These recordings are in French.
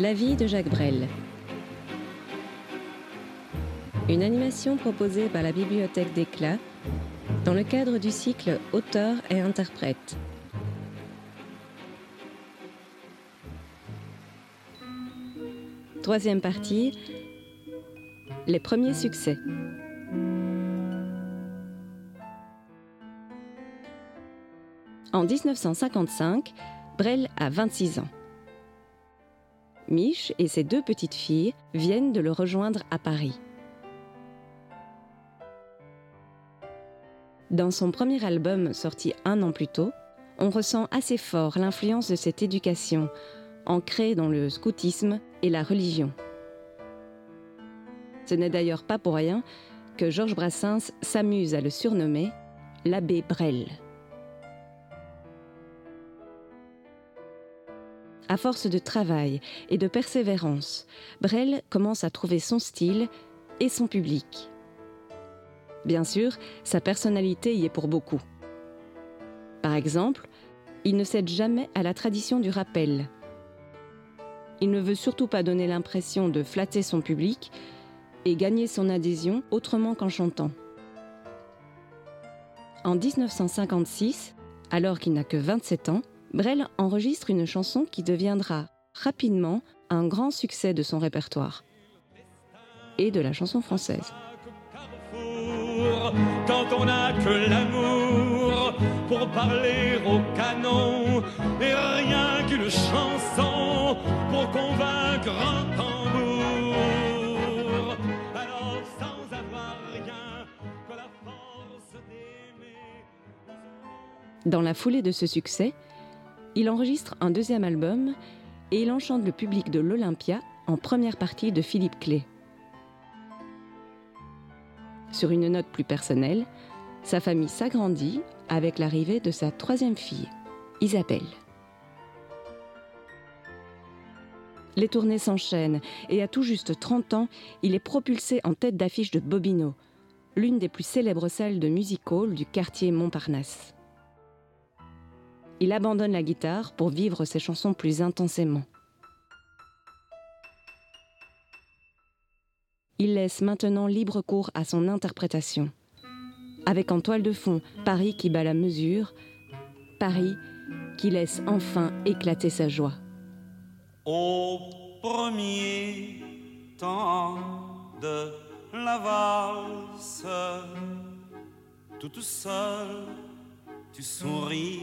La vie de Jacques Brel. Une animation proposée par la Bibliothèque d'Éclat dans le cadre du cycle Auteur et interprète. Troisième partie, les premiers succès. En 1955, Brel a 26 ans. Mich et ses deux petites filles viennent de le rejoindre à Paris. Dans son premier album sorti un an plus tôt, on ressent assez fort l'influence de cette éducation, ancrée dans le scoutisme et la religion. Ce n'est d'ailleurs pas pour rien que Georges Brassens s'amuse à le surnommer l'abbé Brel. À force de travail et de persévérance, Brel commence à trouver son style et son public. Bien sûr, sa personnalité y est pour beaucoup. Par exemple, il ne cède jamais à la tradition du rappel. Il ne veut surtout pas donner l'impression de flatter son public et gagner son adhésion autrement qu'en chantant. En 1956, alors qu'il n'a que 27 ans, Brel enregistre une chanson qui deviendra rapidement un grand succès de son répertoire et de la chanson française. Quand on n'a que l'amour pour parler au canon et rien qu'une chanson pour convaincre un tambour. Alors sans avoir rien que la force d'aimer. Dans la foulée de ce succès, il enregistre un deuxième album et il enchante le public de l'Olympia en première partie de Philippe Clé. Sur une note plus personnelle, sa famille s'agrandit avec l'arrivée de sa troisième fille, Isabelle. Les tournées s'enchaînent et à tout juste 30 ans, il est propulsé en tête d'affiche de Bobino, l'une des plus célèbres salles de music hall du quartier Montparnasse. Il abandonne la guitare pour vivre ses chansons plus intensément. Il laisse maintenant libre cours à son interprétation. Avec en toile de fond Paris qui bat la mesure, Paris qui laisse enfin éclater sa joie. Au premier temps de la valse, toute seule, tu souris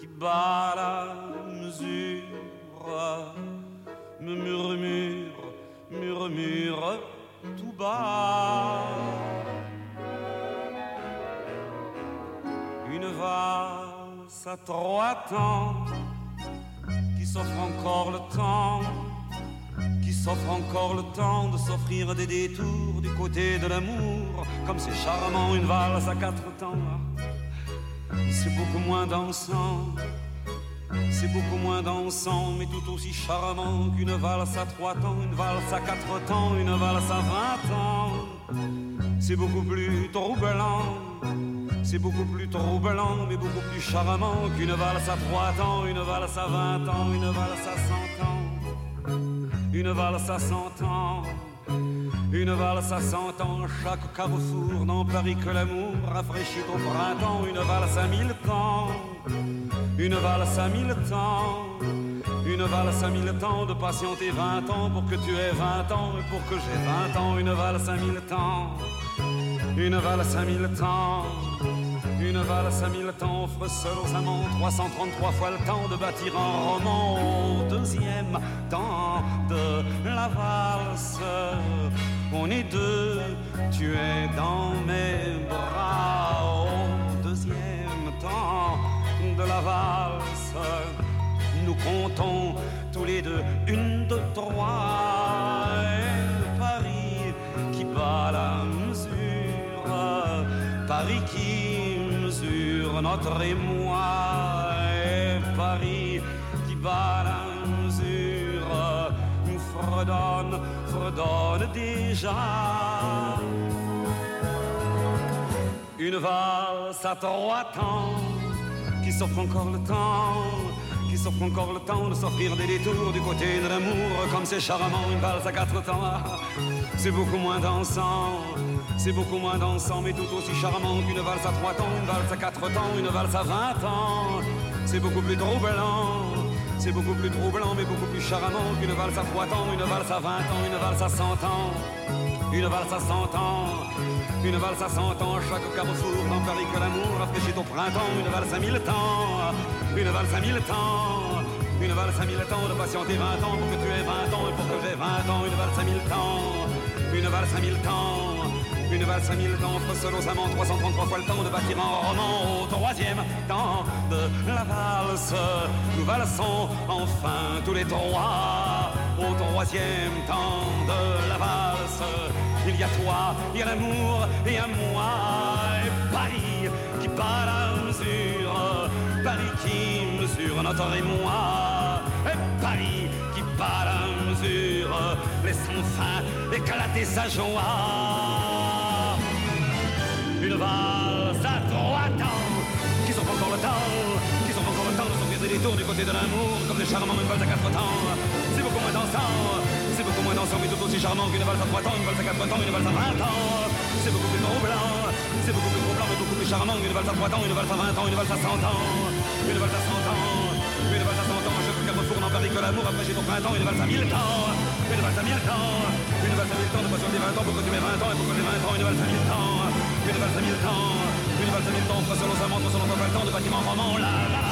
qui bat la mesure, me murmure, murmure tout bas. Une valse à trois temps qui s'offre encore le temps, qui s'offre encore le temps de s'offrir des détours du côté de l'amour, comme c'est charmant une valse à quatre temps. C'est beaucoup moins dansant, c'est beaucoup moins dansant, mais tout aussi charmant qu'une valse à trois temps, une valse à quatre temps, une valse à vingt ans. C'est beaucoup plus troublant, c'est beaucoup plus troublant, mais beaucoup plus charmant qu'une valse à trois temps, une valse à vingt ans, une valse à cent ans, une valse à cent ans. Une valse à cent ans, chaque carrefour n'en Paris que l'amour rafraîchit au printemps. Une valse à mille temps, une valse à mille temps, une valse à mille temps de patienter vingt ans pour que tu aies vingt ans et pour que j'ai vingt ans. Une valse à mille temps, une valse à mille temps. Une valse à mille temps offre seul aux amants 333 fois le temps de bâtir un roman au deuxième temps de la valse. On est deux, tu es dans mes bras au deuxième temps de la valse. Nous comptons tous les deux, une, deux, trois. Paris qui bat la mesure, Paris qui mesure notre émoi. Nous fredonne, fredonne déjà. Une valse à trois temps qui s'offre encore le temps, qui s'offre encore le temps de s'offrir des détours du côté de l'amour, comme c'est charmant une valse à quatre temps. C'est beaucoup moins dansant, c'est beaucoup moins dansant, mais tout aussi charmant qu'une valse à trois temps, une valse à quatre temps, une valse à vingt ans. C'est beaucoup plus troublant, c'est beaucoup plus troublant, mais beaucoup plus charmant qu'une valse à trois temps, une valse à vingt ans, une valse à cent ans, une valse à cent ans. Une valse à cent ans, chaque carrefour dans Paris que l'amour rafraîchit au printemps. Une valse à mille temps, une valse à mille temps. Une valse à mille temps de patienter vingt ans pour que tu aies vingt ans et pour que j'ai vingt ans. Une valse à mille temps, une valse à mille temps. Une valse à mille temps, seul aux amants 333 fois le temps de bâtir un roman au troisième temps de la valse. Nous valsons enfin tous les trois au troisième temps de la valse. Il y a toi, il y a l'amour et à moi. Et Paris qui bat la mesure, Paris qui mesure notre émoi. Et Paris qui bat la mesure, laissons fin éclater sa joie. Une valse à trois temps, qui sont encore le temps, qui sont encore le temps de sortir des détours du côté de l'amour, comme des charmants une valse à quatre temps. C'est beaucoup moins dansant, c'est beaucoup moins dansant, mais tout aussi charmant qu'une valse à trois temps, une valse à quatre temps, une valse à vingt ans. C'est beaucoup plus troublant, c'est beaucoup plus troublant, mais beaucoup plus charmant qu'une valse à trois temps, une valse à vingt ans, une valse à cent ans, une valse à cent ans, une valse à cent ans. Je veux carrefour dans Paris que l'amour après j'ai ton printemps, une valse à mille temps, une valse à mille temps, une valse à mille temps de passion des vingt ans pour que tu m'aies vingt ans et pour que j'ai vingt ans, une valse à mille temps, une valse à mille temps, une valse à mille temps, entre selon ton temps de bâtiment roman, la la.